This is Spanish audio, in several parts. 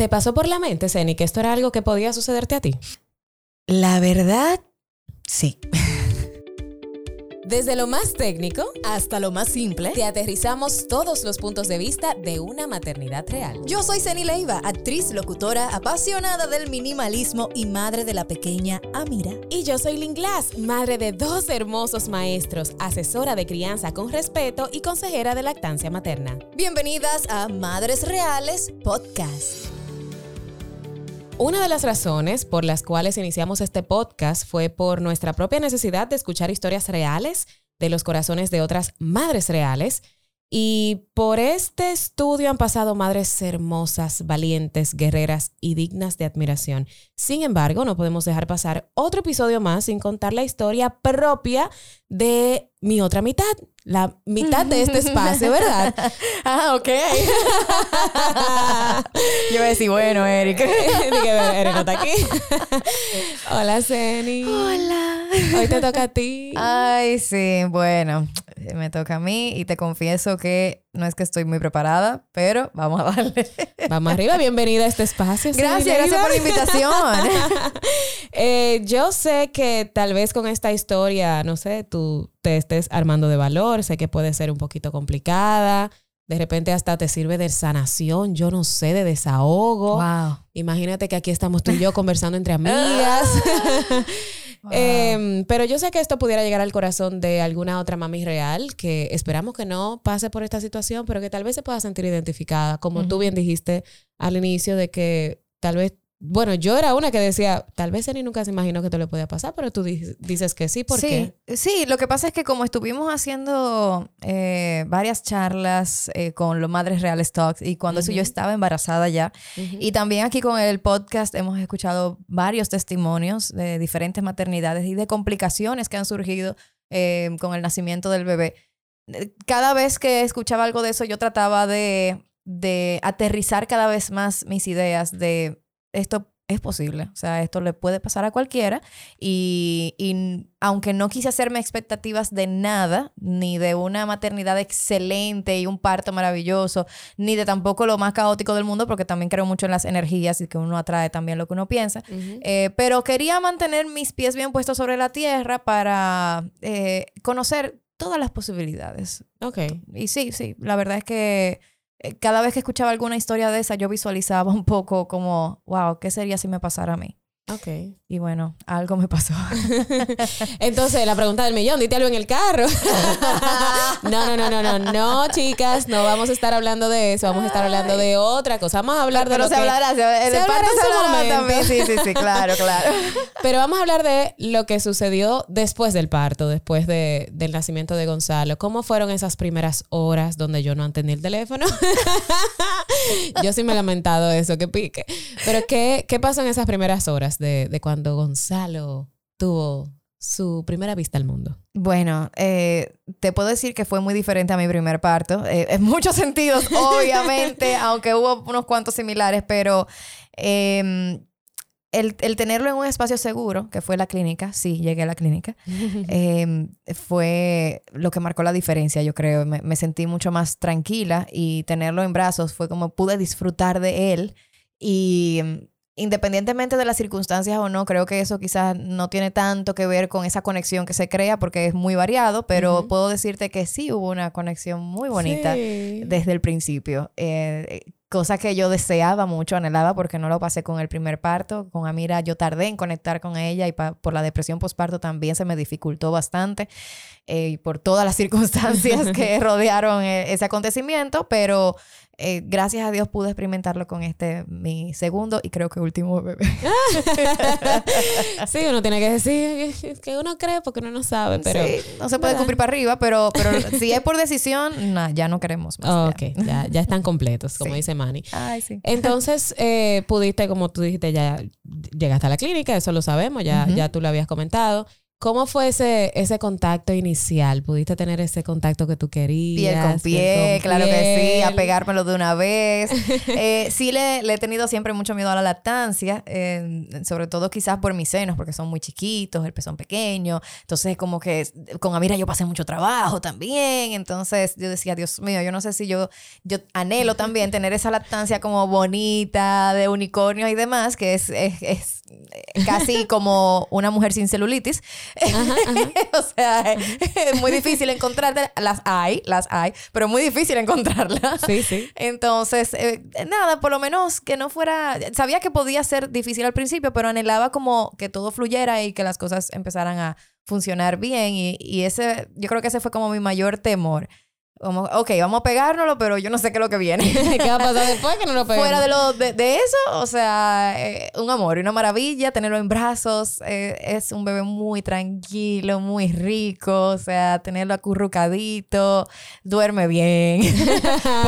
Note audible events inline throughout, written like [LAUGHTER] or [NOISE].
¿Te pasó por la mente, Zeni, que esto era algo que podía sucederte a ti? La verdad, sí. Desde lo más técnico hasta lo más simple, te aterrizamos todos los puntos de vista de una maternidad real. Yo soy Ceni Leiva, actriz, locutora, apasionada del minimalismo y madre de la pequeña Amira. Y yo soy Lynn Glass, madre de dos hermosos maestros, asesora de crianza con respeto y consejera de lactancia materna. Bienvenidas a Madres Reales Podcast. Una de las razones por las cuales iniciamos este podcast fue por nuestra propia necesidad de escuchar historias reales de los corazones de otras madres reales. Y por este estudio han pasado madres hermosas, valientes, guerreras y dignas de admiración. Sin embargo, no podemos dejar pasar otro episodio más sin contar la historia propia de mi otra mitad, la mitad de este espacio, [LAUGHS] ¿verdad? ah, ok. [LAUGHS] Yo voy a decir, bueno, Eric. [LAUGHS] Dije, Eric no está aquí. Hola, Zeni. Hola. Hoy te toca a ti. Ay, sí, bueno, me toca a mí y te confieso que no es que estoy muy preparada, pero vamos a darle. [LAUGHS] Vamos arriba, bienvenida a este espacio. Gracias, gracias por la invitación. [LAUGHS] Eh, yo sé que tal vez con esta historia, no sé, tú te estés armando de valor, sé que puede ser un poquito complicada. De repente hasta te sirve de sanación, yo no sé, de desahogo. Wow. Imagínate que aquí estamos tú y yo conversando entre amigas. [LAUGHS] Em, pero yo sé que esto pudiera llegar al corazón de alguna otra mami real que esperamos que no pase por esta situación, pero que tal vez se pueda sentir identificada, como tú bien dijiste al inicio, de que tal vez bueno, yo era una que decía, tal vez Eni nunca se imaginó que esto le podía pasar, pero tú dices que sí, ¿por sí, Sí, lo que pasa es que como estuvimos haciendo eh, varias charlas eh, con los Madres Reales Talks y cuando eso yo estaba embarazada ya, y también aquí con el podcast hemos escuchado varios testimonios de diferentes maternidades y de complicaciones que han surgido eh, con el nacimiento del bebé. Cada vez que escuchaba algo de eso, yo trataba de, de aterrizar cada vez más mis ideas de esto es posible. O sea, esto le puede pasar a cualquiera. Y, aunque no quise hacerme expectativas de nada, ni de una maternidad excelente y un parto maravilloso, ni de tampoco lo más caótico del mundo, porque también creo mucho en las energías y que uno atrae también lo que uno piensa. Eh, pero quería mantener mis pies bien puestos sobre la tierra para eh, conocer todas las posibilidades. Ok. Y sí, sí, la verdad es que cada vez que escuchaba alguna historia de esa, yo visualizaba un poco como, wow, ¿qué sería si me pasara a mí? Ok. Y bueno, algo me pasó. [LAUGHS] Entonces, la pregunta del millón, dite algo en el carro. [LAUGHS] no, no, no, no, no, no, chicas, no vamos a estar hablando de eso, vamos a estar hablando de otra cosa. Vamos a hablar de lo se que... hablará, se, se hablará en su también. Sí, sí, sí, claro, claro. [LAUGHS] Pero vamos a hablar de lo que sucedió después del parto, después de, del nacimiento de Gonzalo. ¿Cómo fueron esas primeras horas donde yo no atendí el teléfono? yo sí me he lamentado eso, que pique. Pero ¿qué, qué pasó en esas primeras horas de, de cuando Gonzalo tuvo su primera vista al mundo? Bueno, eh, te puedo decir que fue muy diferente a mi primer parto. eh, en muchos sentidos, [LAUGHS] obviamente, aunque hubo unos cuantos similares, pero em, el, el tenerlo en un espacio seguro, que fue la clínica, sí, llegué a la clínica, [LAUGHS] em, fue lo que marcó la diferencia, yo creo. Me, me sentí mucho más tranquila y tenerlo en brazos fue como pude disfrutar de él y em, independientemente de las circunstancias o no, creo que eso quizás no tiene tanto que ver con esa conexión que se crea porque es muy variado, pero puedo decirte que sí hubo una conexión muy bonita Sí. desde el principio. Eh, cosa que yo deseaba mucho, anhelaba porque no lo pasé con el primer parto. Con Amira yo tardé en conectar con ella y por la depresión postparto también se me dificultó bastante eh, y por todas las [LAUGHS] circunstancias que [LAUGHS] rodearon eh, ese acontecimiento, pero eh, gracias a Dios pude experimentarlo con este, mi segundo y creo que último bebé. [LAUGHS] sí, uno tiene que decir que uno cree porque uno no sabe, pero... Sí, no se puede ¿verdad? cumplir para arriba, pero, pero si es por decisión, [LAUGHS] nah, ya no queremos más. Ok, ya, ya están completos, como Sí. dice Manny. Ay, sí. Entonces, eh, pudiste, como tú dijiste, ya llegaste a la clínica, eso lo sabemos, ya, Ujú. ya tú lo habías comentado. ¿Cómo fue ese, ese contacto inicial? ¿Pudiste tener ese contacto que tú querías? Piel con pie, claro que sí, a pegármelo de una vez. [LAUGHS] Eh, sí le, he tenido siempre mucho miedo a la lactancia, sobre todo quizás por mis senos, porque son muy chiquitos, el pezón pequeño. Entonces, como que con Amira yo pasé mucho trabajo también. Entonces, yo decía, Dios mío, yo no sé si yo, yo anhelo también tener esa lactancia como bonita, de unicornio y demás, que es, es, es casi [LAUGHS] como una mujer sin celulitis. [LAUGHS] o sea, es muy difícil encontrarlas. Las hay, las hay, pero muy difícil encontrarlas. Sí, sí. Entonces, eh, nada, por lo menos que no fuera. Sabía que podía ser difícil al principio, pero anhelaba como que todo fluyera y que las cosas empezaran a funcionar bien. Y, y ese, yo creo que ese fue como mi mayor temor ok, vamos a pegárnoslo, pero yo no sé qué es lo que viene. [LAUGHS] ¿Qué va a pasar [LAUGHS] después que no lo peguemos? Fuera de, lo, de, de eso, o sea, eh, un amor y una maravilla tenerlo en brazos. Eh, es un bebé muy tranquilo, muy rico, o sea, tenerlo acurrucadito, duerme bien. [LAUGHS]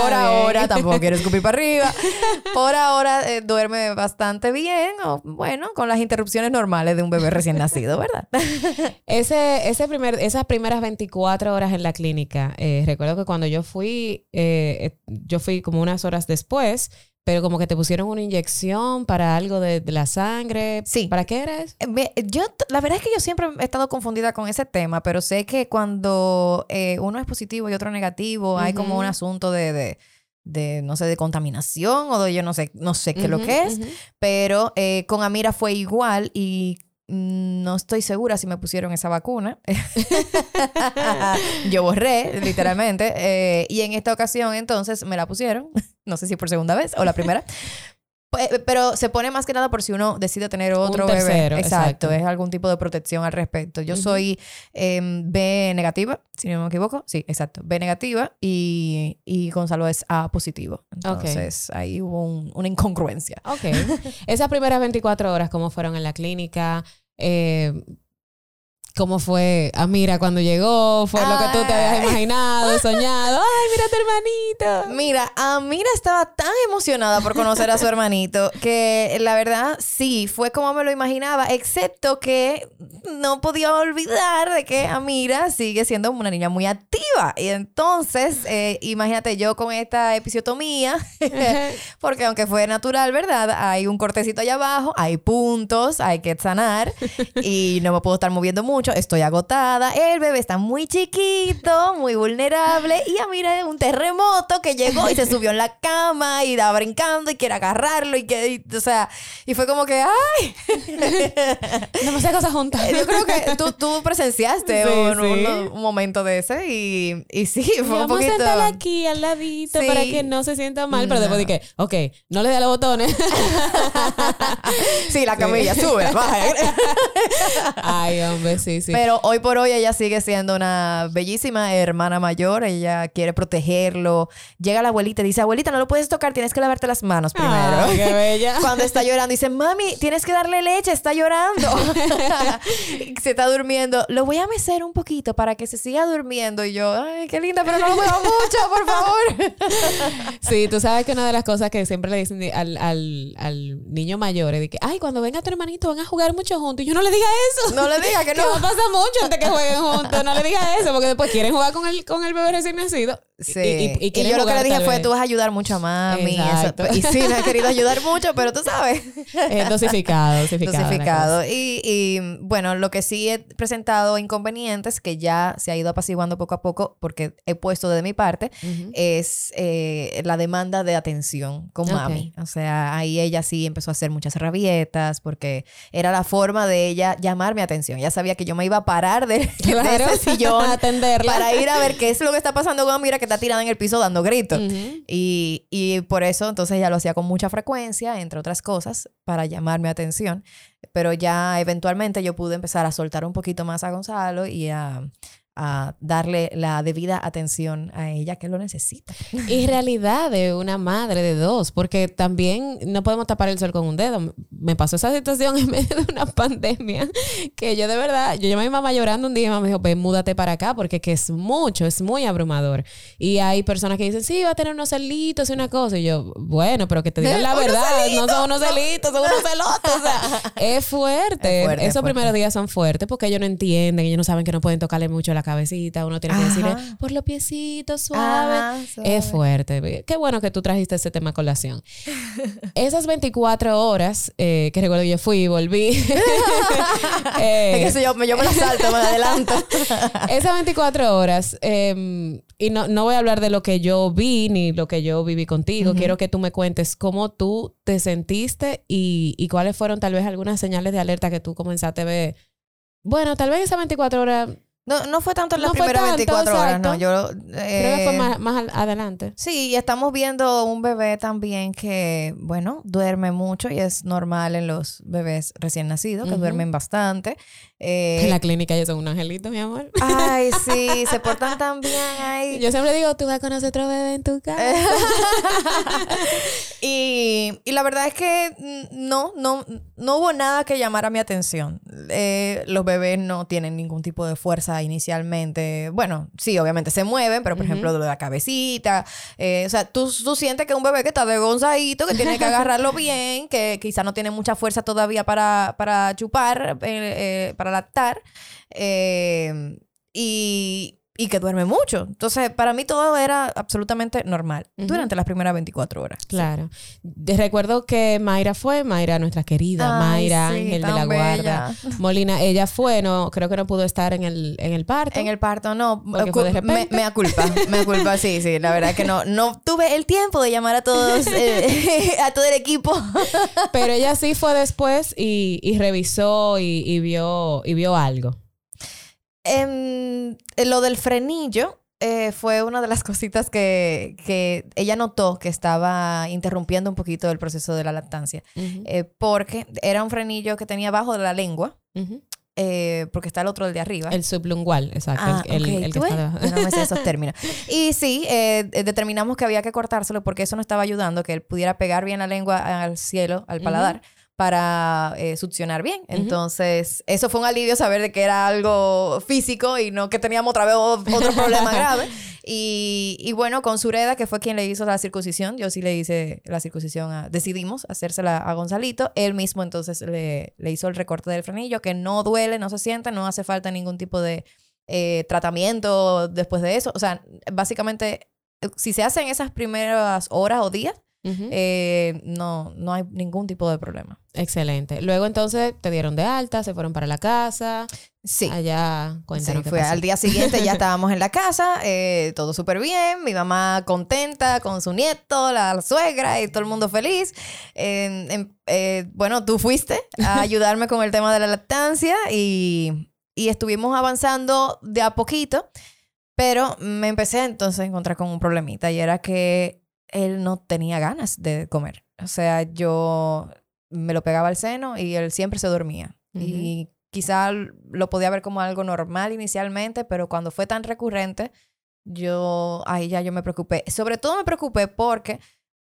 Por ahora, tampoco quiero escupir para arriba. Por ahora, eh, duerme bastante bien, o bueno, con las interrupciones normales de un bebé recién nacido, ¿verdad? ese, ese primer, esas primeras 24 horas en la clínica, recuerdo que cuando yo fui, eh, eh, yo fui como unas horas después, pero como que te pusieron una inyección para algo de, la sangre. Sí. ¿Para qué era eso? Eh, yo, la verdad es que yo siempre he estado confundida con ese tema, pero sé que cuando uno es positivo y otro negativo, hay como un asunto de, de, no sé, de contaminación o de yo no sé, no sé qué es lo que es, pero con Amira fue igual y no estoy segura si me pusieron esa vacuna. [LAUGHS] Yo borré, literalmente. Eh, y en esta ocasión, entonces, me la pusieron. [LAUGHS] No sé si por segunda vez o la primera. Pues, pero se pone más que nada por si uno decide tener otro bebé. Exacto, es algún tipo de protección al respecto. Yo soy em, B negativa, si no me equivoco. Sí, exacto. B negativa y, y Gonzalo es A positivo. Entonces ahí hubo una incongruencia. Ok. Esas primeras 24 horas, ¿cómo fueron en la clínica? Eh, cómo fue Amira cuando llegó, fue lo que tú te habías imaginado, [LAUGHS] soñado. Ay, mira a tu hermanito. Mira, Amira estaba tan emocionada por conocer a su [LAUGHS] hermanito que la verdad sí, fue como me lo imaginaba, excepto que no podía olvidar de que Amira sigue siendo una niña muy activa. Y entonces, eh, imagínate yo con esta episiotomía, [LAUGHS] porque aunque fue natural, ¿verdad? Hay un cortecito allá abajo, hay puntos, hay que sanar y no me puedo estar moviendo mucho estoy agotada, el bebé está muy chiquito, muy vulnerable y a mira un terremoto que llegó y se subió en la cama y estaba brincando y quiere agarrarlo y que, o sea, y fue como que, ay, [LAUGHS] demasiadas cosas juntas. Yo creo que tú, tú presenciaste un, momento de ese y, y sí, fue un vamos poquito... a aquí al ladito para que no se sienta mal, pero después dije, ok, no le dé los botones. [LAUGHS] sí, la camilla, sube, baja. [LAUGHS] Ay, hombre, sí. Pero hoy por hoy ella sigue siendo una bellísima hermana mayor. Ella quiere protegerlo. Llega la abuelita y dice, abuelita, no lo puedes tocar, tienes que lavarte las manos primero. qué bella. [LAUGHS] Cuando está llorando, dice, mami, tienes que darle leche, está llorando. [LAUGHS] se está durmiendo. Lo voy a mecer un poquito para que se siga durmiendo. Y yo, ay, qué linda, pero no lo mueva mucho, por favor. [LAUGHS] sí, tú sabes que una de las cosas que siempre le dicen al, al, al niño mayor es de que, ay, cuando venga tu hermanito van a jugar mucho juntos. Y yo no le diga eso. No le diga que no pasa mucho antes que jueguen juntos. No le digas eso, porque después quieren jugar con el, con el bebé recién nacido. Sí. Y, yo lo que le dije fue, tú vas a ayudar mucho a mami. Y sí, me ha querido ayudar mucho, pero tú sabes. dosificado, [LAUGHS] dosificado. Dosificado. Y, bueno, lo que sí he presentado inconvenientes, que ya se ha ido apaciguando poco a poco, porque he puesto de mi parte, es eh, la demanda de atención con mami. O sea, ahí ella sí empezó a hacer muchas rabietas, porque era la forma de ella llamar mi atención. Ya sabía que yo me iba a parar de, [LAUGHS] ese [LAUGHS] sillón atenderla. para ir a ver qué es lo que está pasando con Mira que está tirada en el piso dando gritos. y, y por eso entonces ya lo hacía con mucha frecuencia, entre otras cosas, para llamar mi atención. Pero ya eventualmente yo pude empezar a soltar un poquito más a Gonzalo y a, a darle la debida atención a ella que lo necesita. Y realidad de una madre de dos, porque también no podemos tapar el sol con un dedo. Me pasó esa situación [LAUGHS] en medio de una pandemia que yo de verdad, yo llamé a mi mamá llorando un día y mi mamá me dijo, ven, múdate para acá porque que es mucho, es muy abrumador. Y hay personas que dicen, sí, va a tener unos celitos y una cosa. Y yo, bueno, pero que te digan [LAUGHS] la verdad, no son unos celitos, son unos celotos. O sea, [LAUGHS] es fuerte. Esos primeros días son fuertes porque ellos no entienden, ellos no saben que no pueden tocarle mucho la cabecita, uno tiene que decirle por los piecitos, suave. Es fuerte. Qué bueno que tú trajiste ese tema a colación. [LAUGHS] Esas 24 horas eh, que recuerdo yo fui y volví. [LAUGHS] eh, es que yo, yo me salto, me adelanto. [LAUGHS] esas 24 horas, em, y no, no voy a hablar de lo que yo vi ni lo que yo viví contigo. Quiero que tú me cuentes cómo tú te sentiste y, y cuáles fueron tal vez algunas señales de alerta que tú comenzaste a ver. Bueno, tal vez esas 24 horas no, no fue tanto en las primeras 24 horas, no. Yo, Creo que fue eh, más, adelante. Sí, estamos viendo un bebé también que, bueno, duerme mucho y es normal en los bebés recién nacidos, que duermen bastante. en la clínica ellos son un angelito, mi amor. Ay, [LAUGHS] sí, se portan tan bien ahí. Yo siempre digo, tú vas a conocer otro bebé en tu casa. [LAUGHS] y, y, la verdad es que no, no, no hubo nada que llamara mi atención. Eh, los bebés no tienen ningún tipo de fuerza inicialmente, bueno, sí, obviamente se mueven, pero por ejemplo, de la cabecita, eh, o sea, tú, tú, sientes que un bebé que está de gonzadito, que tiene que agarrarlo [LAUGHS] bien, que quizá no tiene mucha fuerza todavía para, para chupar, eh, eh, para lactar, y y que duerme mucho. Entonces, para mí todo era absolutamente normal durante las primeras 24 horas. Claro. Recuerdo que Mayra fue, Mayra, nuestra querida Mayra Ángel de la Guarda. Molina, ella fue, no, creo que no pudo estar en el, en el parto. En el parto, no. Me, me culpa, me culpa, sí, sí. La verdad que no, no tuve el tiempo de llamar a todos, eh, [LAUGHS] a todo el equipo. Pero ella sí fue después y, y revisó y, y, vio, y vio algo. En, lo del frenillo eh, fue una de las [LAUGHS] cositas que, que, ella notó que estaba interrumpiendo un poquito el proceso de la lactancia. Eh, porque era un frenillo que tenía abajo de la lengua. Eh, porque está el otro el de arriba. El sublingual, exacto. Ah, el, el, que está No me sé esos [LAUGHS] términos. Y sí, determinamos que había que cortárselo porque eso no estaba ayudando, que él pudiera pegar bien la lengua al cielo, al paladar para eh, succionar bien. Entonces, eso fue un alivio saber de que era algo físico y no que teníamos otra vez otro [LAUGHS] problema grave. Y, bueno, con Sureda, que fue quien le hizo la circuncisión, yo sí le hice la circuncisión, decidimos hacérsela a Gonzalito. Él mismo entonces le, le, hizo el recorte del frenillo, que no duele, no se siente, no hace falta ningún tipo de eh, tratamiento después de eso. O sea, básicamente, si se hacen esas primeras horas o días, eh, no, no hay ningún tipo de problema. Excelente. Luego entonces te dieron de alta, se fueron para la casa. Sí. Allá, cuéntanos. Sí, fue al día siguiente ya [LAUGHS] estábamos en la casa, eh, todo súper bien, mi mamá contenta con su nieto, la, suegra y todo el mundo feliz. Eh, bueno, tú fuiste a [LAUGHS] ayudarme con el tema de la lactancia y, y estuvimos avanzando de a poquito, pero me empecé entonces a encontrar con un problemita y era que él no tenía ganas de comer. O sea, yo me lo pegaba al seno y él siempre se dormía. Y quizá lo podía ver como algo normal inicialmente, pero cuando fue tan recurrente, yo ahí ya yo me preocupé. Sobre todo me preocupé porque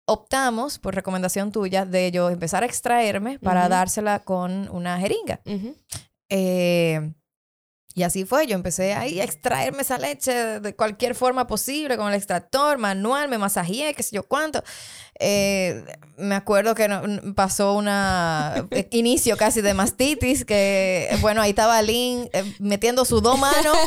optamos, por recomendación tuya, de yo empezar a extraerme para dársela con una jeringa. eh, y así fue, yo empecé ahí a extraerme esa leche de cualquier forma posible, con el extractor, manual, me masajeé, qué sé yo cuánto. Eh, me acuerdo que pasó un eh, [LAUGHS] inicio casi de mastitis, que bueno, ahí estaba Lynn eh, metiendo sus dos manos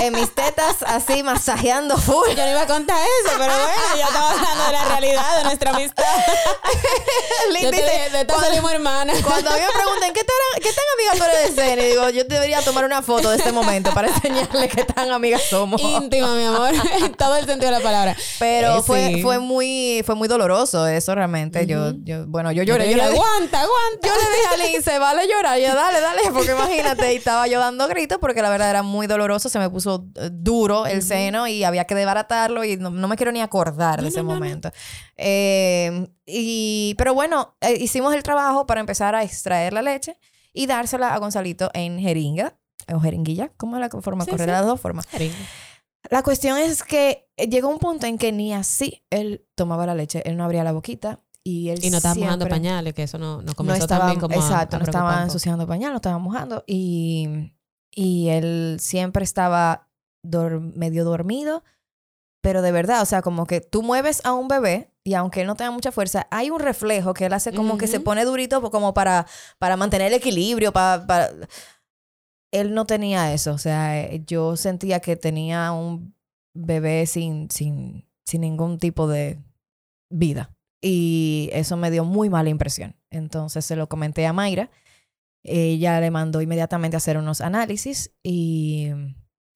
en mis tetas, así masajeando full. Yo no iba a contar eso, pero bueno, ya estaba hablando de la realidad de nuestra amistad. [LAUGHS] Lynn dice, de esta salimos hermanas. Cuando a mí me preguntan, ¿qué tan, qué tan amiga tú eres de Zen? Y digo, yo debería tomar una foto de este momento para enseñarle qué tan amigas somos. Íntima, mi amor, todo el sentido de la palabra. Pero fue, fue, muy, fue muy doloroso eso realmente. yo, yo, bueno, yo lloré. Yo le aguanta, aguanta. Yo le dije a Lince, vale llorar. Yo, dale, dale, [LAUGHS] porque imagínate. Y estaba yo dando gritos porque la verdad era muy doloroso. Se me puso eh, duro el seno y había que desbaratarlo y no, me quiero ni acordar de ese momento. Eh, y, pero bueno, eh, hicimos el trabajo para empezar a extraer la leche y dársela a Gonzalito en jeringa o jeringuilla, ¿cómo es la forma Sí, correcta? sí. Las dos formas. Jeringa. La cuestión es que llegó un punto en que ni así él tomaba la leche, él no abría la boquita y él Y no estaba mojando pañales, que eso no, no no comenzó estaba, también como exacto, a no estaba ensuciando pañal, no estaba mojando y, y él siempre estaba dor- medio dormido, pero de verdad, o sea, como que tú mueves a un bebé y aunque él no tenga mucha fuerza, hay un reflejo que él hace como que se pone durito po- como para, para mantener el equilibrio, para, para... Él no tenía eso, o sea, eh, yo sentía que tenía un bebé sin, sin, sin ningún tipo de vida. Y eso me dio muy mala impresión. Entonces se lo comenté a Mayra. Ella le mandó inmediatamente a hacer unos análisis y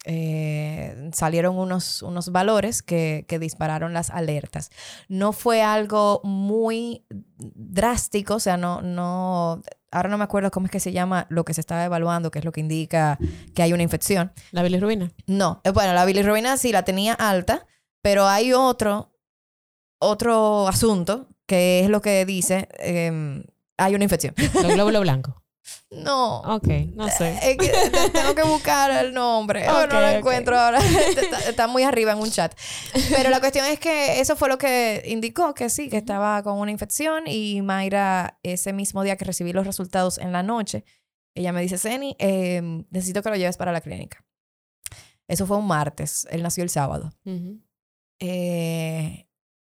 eh, salieron unos, unos valores que, que dispararon las alertas. No fue algo muy drástico, o sea, no, no, ahora no me acuerdo cómo es que se llama lo que se estaba evaluando, que es lo que indica que hay una infección. La bilirrubina. No, eh, bueno, la bilirrubina sí la tenía alta, pero hay otro, otro asunto que es lo que dice, em, hay una infección. Los glóbulos blancos. No. Ok, no sé. [LAUGHS] Tengo que buscar el nombre. Oh, no lo encuentro ahora. [LAUGHS] está, está muy arriba en un chat. Pero la cuestión es que eso fue lo que indicó que sí, que estaba con una infección. Y Mayra, ese mismo día que recibí los resultados en la noche, ella me dice, Zeni, eh, necesito que lo lleves para la clínica. Eso fue un martes. Él nació el sábado. Eh,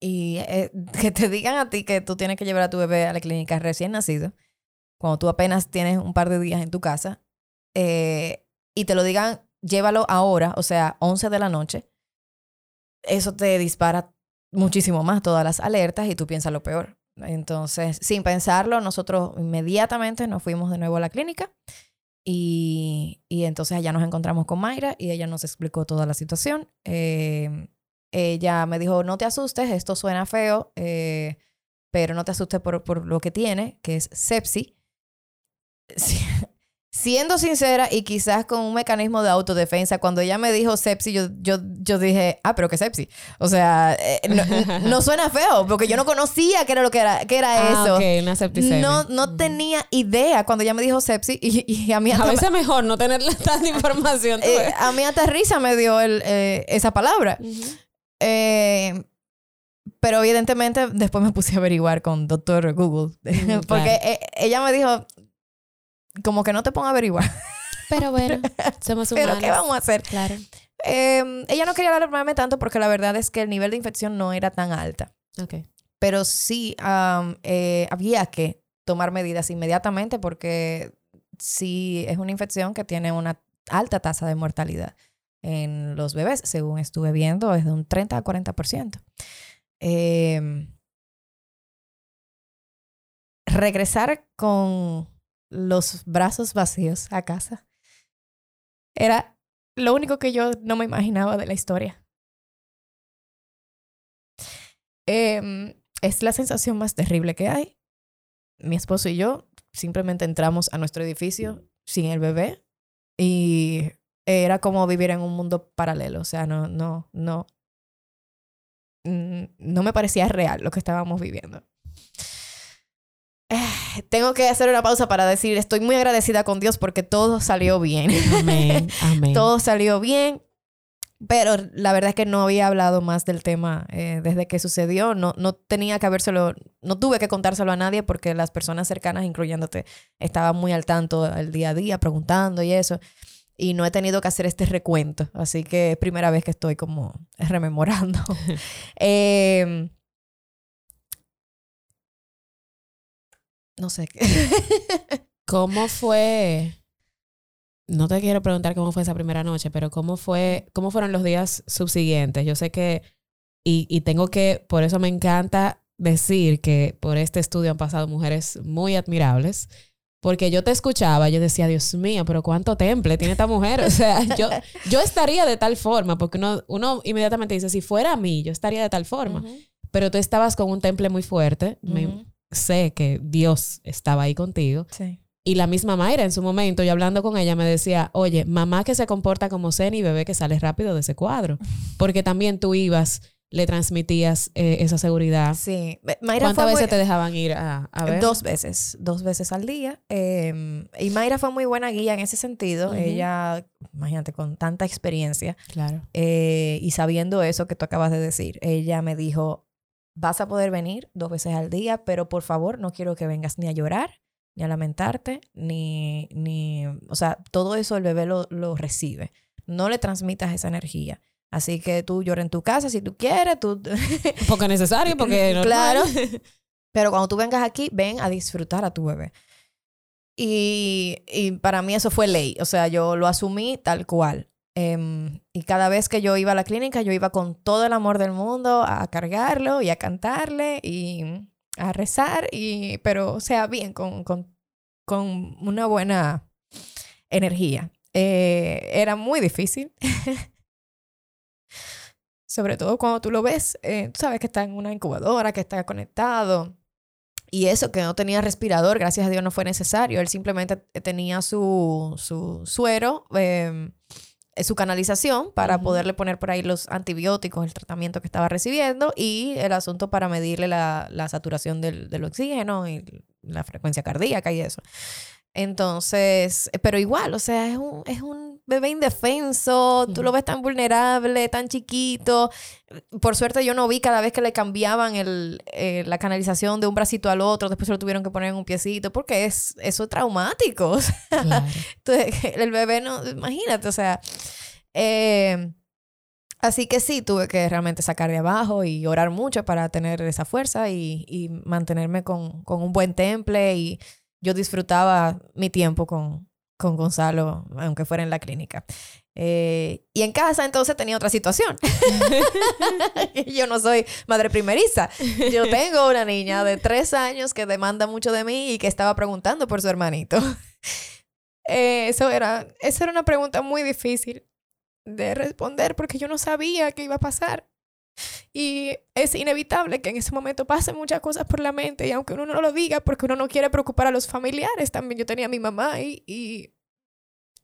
y eh, que te digan a ti que tú tienes que llevar a tu bebé a la clínica recién nacido, cuando tú apenas tienes un par de días en tu casa, eh, y te lo digan, llévalo ahora, o sea, 11 de la noche, eso te dispara muchísimo más todas las alertas y tú piensas lo peor. Entonces, sin pensarlo, nosotros inmediatamente nos fuimos de nuevo a la clínica y, y entonces allá nos encontramos con Mayra y ella nos explicó toda la situación. Eh, ella me dijo, no te asustes, esto suena feo, eh, pero no te asustes por, por lo que tiene, que es sepsis. Si- Siendo sincera y quizás con un mecanismo de autodefensa, cuando ella me dijo sepsis, yo, yo, yo dije, ah, pero qué sepsis. O sea, eh, no, [LAUGHS] no suena feo, porque yo no conocía qué era lo que era, qué era Ah, eso. una. No, no tenía idea cuando ella me dijo sepsis y, y a mí A veces es mejor no tener tanta información. eh, a mí hasta risa me dio el, eh, esa palabra. Pero evidentemente después me puse a averiguar con doctor Google. Mm, [LAUGHS] porque claro. eh, ella me dijo, como que no te ponga a averiguar. Pero bueno, [LAUGHS] somos Pero humanos. ¿qué vamos a hacer? Claro. Eh, ella no quería alarmarme tanto porque la verdad es que el nivel de infección no era tan alta. Ok. Pero sí eh, había que tomar medidas inmediatamente porque sí es una infección que tiene una alta tasa de mortalidad en los bebés, según estuve viendo, es de un 30 a 40%. Eh, regresar con los brazos vacíos a casa era lo único que yo no me imaginaba de la historia. Em, es la sensación más terrible que hay. Mi esposo y yo simplemente entramos a nuestro edificio sin el bebé y era como vivir en un mundo paralelo. O sea, no, no, no. No me parecía real lo que estábamos viviendo. Eh, Tengo que hacer una pausa para decir, estoy muy agradecida con Dios porque todo salió bien. Amén. [LAUGHS] Amén. todo salió bien. Pero la verdad es que no había hablado más del tema eh, desde que sucedió. No, no tenía que habérselo, no tuve que contárselo a nadie porque las personas cercanas, incluyéndote, estaban muy al tanto el día a día, preguntando y eso. Y no he tenido que hacer este recuento. Así que es primera vez que estoy como rememorando. [LAUGHS] Em, no sé qué. [LAUGHS] ¿Cómo fue? No te quiero preguntar cómo fue esa primera noche, pero cómo fue, cómo fueron los días subsiguientes. Yo sé que, y, y tengo que, por eso me encanta decir que por este estudio han pasado mujeres muy admirables, porque yo te escuchaba, yo decía, Dios mío, pero cuánto temple tiene esta mujer. O sea, [LAUGHS] yo, yo estaría de tal forma, porque uno, uno inmediatamente dice, si fuera a mí, yo estaría de tal forma. Pero tú estabas con un temple muy fuerte. Me- Ujú. Sé que Dios estaba ahí contigo. Sí. Y la misma Mayra en su momento, yo hablando con ella, me decía, oye, mamá que se comporta como Zen y bebé que sale rápido de ese cuadro. [LAUGHS] Porque también tú ibas le transmitías eh, esa seguridad. Sí. ¿Cuántas veces te dejaban ir a, ver? Dos veces, dos veces al día. Em, y Mayra fue muy buena guía en ese sentido. Ella, imagínate, con tanta experiencia. Claro. Eh, y sabiendo eso que tú acabas de decir, ella me dijo, vas a poder venir dos veces al día, pero por favor no quiero que vengas ni a llorar, ni a lamentarte, ni, ni, o sea, todo eso el bebé lo, lo recibe. No le transmitas esa energía. Así que tú llora en tu casa si tú quieres, tú... [LAUGHS] porque es necesario, porque... claro. [LAUGHS] Pero cuando tú vengas aquí, ven a disfrutar a tu bebé. Y, y, para mí eso fue ley. O sea, yo lo asumí tal cual. Em, y cada vez que yo iba a la clínica, yo iba con todo el amor del mundo a cargarlo y a cantarle y a rezar. Y, pero, o sea, bien, con, con, con una buena energía. Eh, era muy difícil. [LAUGHS] Sobre todo cuando tú lo ves, eh, tú sabes que está en una incubadora, que está conectado. Y eso, que no tenía respirador, gracias a Dios no fue necesario. Él simplemente tenía su, su suero, eh, su canalización para poderle poner por ahí los antibióticos, el tratamiento que estaba recibiendo y el asunto para medirle la, la saturación del, del oxígeno y la frecuencia cardíaca y eso. Entonces, pero igual, o sea, es un, es un bebé indefenso, tú lo ves tan vulnerable, tan chiquito. Por suerte yo no vi cada vez que le cambiaban el, eh, la canalización de un bracito al otro, después se lo tuvieron que poner en un piecito, porque es eso es traumático. [LAUGHS] Entonces, el bebé no, imagínate, o sea, eh, así que sí, tuve que realmente sacar de abajo y orar mucho para tener esa fuerza y, y mantenerme con, con un buen temple y yo disfrutaba mi tiempo con, con Gonzalo, aunque fuera en la clínica. Eh, y en casa entonces tenía otra situación. [LAUGHS] yo no soy madre primeriza. Yo [LAUGHS] tengo una niña de tres años que demanda mucho de mí y que estaba preguntando por su hermanito. [LAUGHS] Eh, eso, era, eso era una pregunta muy difícil de responder porque yo no sabía qué iba a pasar. Y es inevitable que en ese momento pasen muchas cosas por la mente y aunque uno no lo diga porque uno no quiere preocupar a los familiares, también yo tenía a mi mamá y, y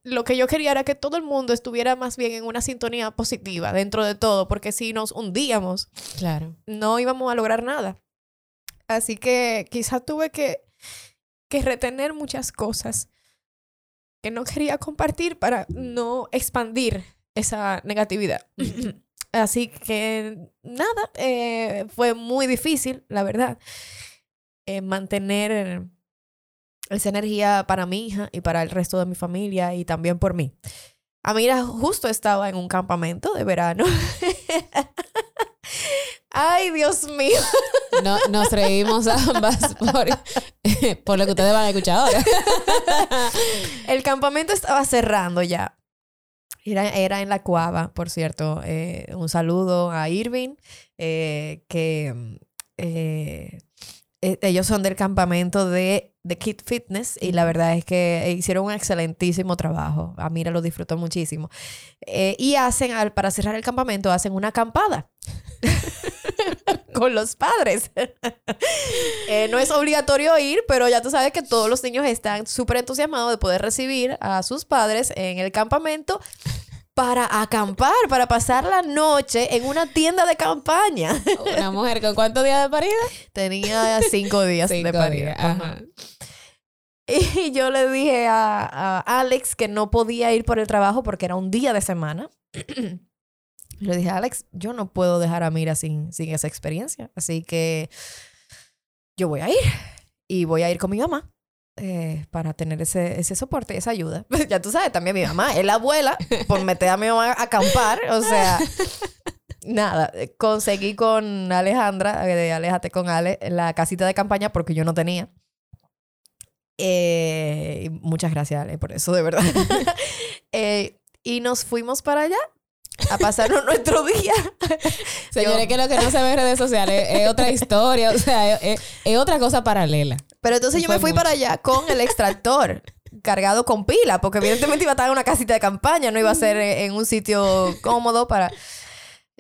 lo que yo quería era que todo el mundo estuviera más bien en una sintonía positiva dentro de todo, porque si nos hundíamos, claro. no íbamos a lograr nada. Así que quizá tuve que, que retener muchas cosas que no quería compartir para no expandir esa negatividad. [LAUGHS] Así que nada, eh, fue muy difícil, la verdad, eh, mantener esa energía para mi hija y para el resto de mi familia y también por mí. Amira justo estaba en un campamento de verano. [LAUGHS] Ay, Dios mío. No, nos reímos ambas por, por lo que ustedes van a escuchar ahora. El campamento estaba cerrando ya. Era, en la Cuava, por cierto. Eh, un saludo a Irving, eh, que eh, ellos son del campamento de, de Kid Fitness y la verdad es que hicieron un excelentísimo trabajo. A Mira lo disfrutó muchísimo. y hacen, para cerrar el campamento, hacen una acampada. Con los padres. [LAUGHS] no es obligatorio ir, pero ya tú sabes que todos los niños están súper entusiasmados de poder recibir a sus padres en el campamento para acampar, para pasar la noche en una tienda de campaña. [LAUGHS] Una mujer con cuántos días de parida? Tenía [LAUGHS] cinco días de parida. Y yo le dije a, Alex que no podía ir por el trabajo porque era un día de semana. [CLEARS THROAT] le dije, Alex, yo no puedo dejar a Mira sin, sin esa experiencia. Así que yo voy a ir y voy a ir con mi mamá. Eh, para tener ese, ese soporte esa ayuda. [LAUGHS] ya tú sabes, también mi mamá es la abuela por meter a mi mamá a acampar. O sea, [LAUGHS] nada, conseguí con Alejandra, eh, de Alejate con Ale, la casita de campaña porque yo no tenía. Eh, muchas gracias, Ale, por eso, de verdad. [LAUGHS] y nos fuimos para allá a pasar nuestro día. [LAUGHS] Señores, que lo que no se ve en redes sociales es, otra [LAUGHS] historia, o sea, es, otra cosa paralela. Pero entonces yo me fui para allá con el extractor cargado con pila, porque evidentemente iba a estar en una casita de campaña, no iba a ser en un sitio cómodo para...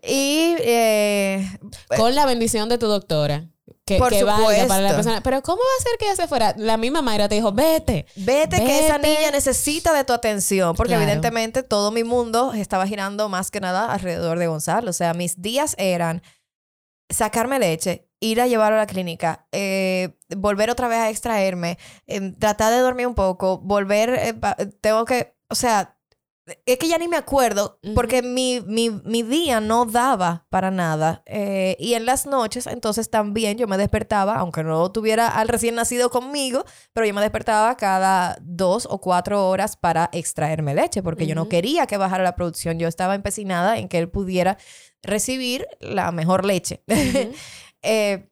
Y... Eh, con la bendición de tu doctora. Que, Por que valga para la persona. Pero ¿cómo va a ser que ella se fuera? La misma Mayra te dijo, vete. Vete, que esa niña necesita de tu atención. Porque evidentemente todo mi mundo estaba girando más que nada alrededor de Gonzalo. O sea, mis días eran sacarme leche, ir a llevarlo a la clínica, eh, volver otra vez a extraerme, em, tratar de dormir un poco, volver, eh, tengo que, o sea, es que ya ni me acuerdo, porque mi, mi, mi, día no daba para nada. Eh, y en las noches, entonces también yo me despertaba, aunque no tuviera al recién nacido conmigo, pero yo me despertaba cada dos o cuatro horas para extraerme leche, porque yo no quería que bajara la producción. Yo estaba empecinada en que él pudiera recibir la mejor leche. [LAUGHS] eh,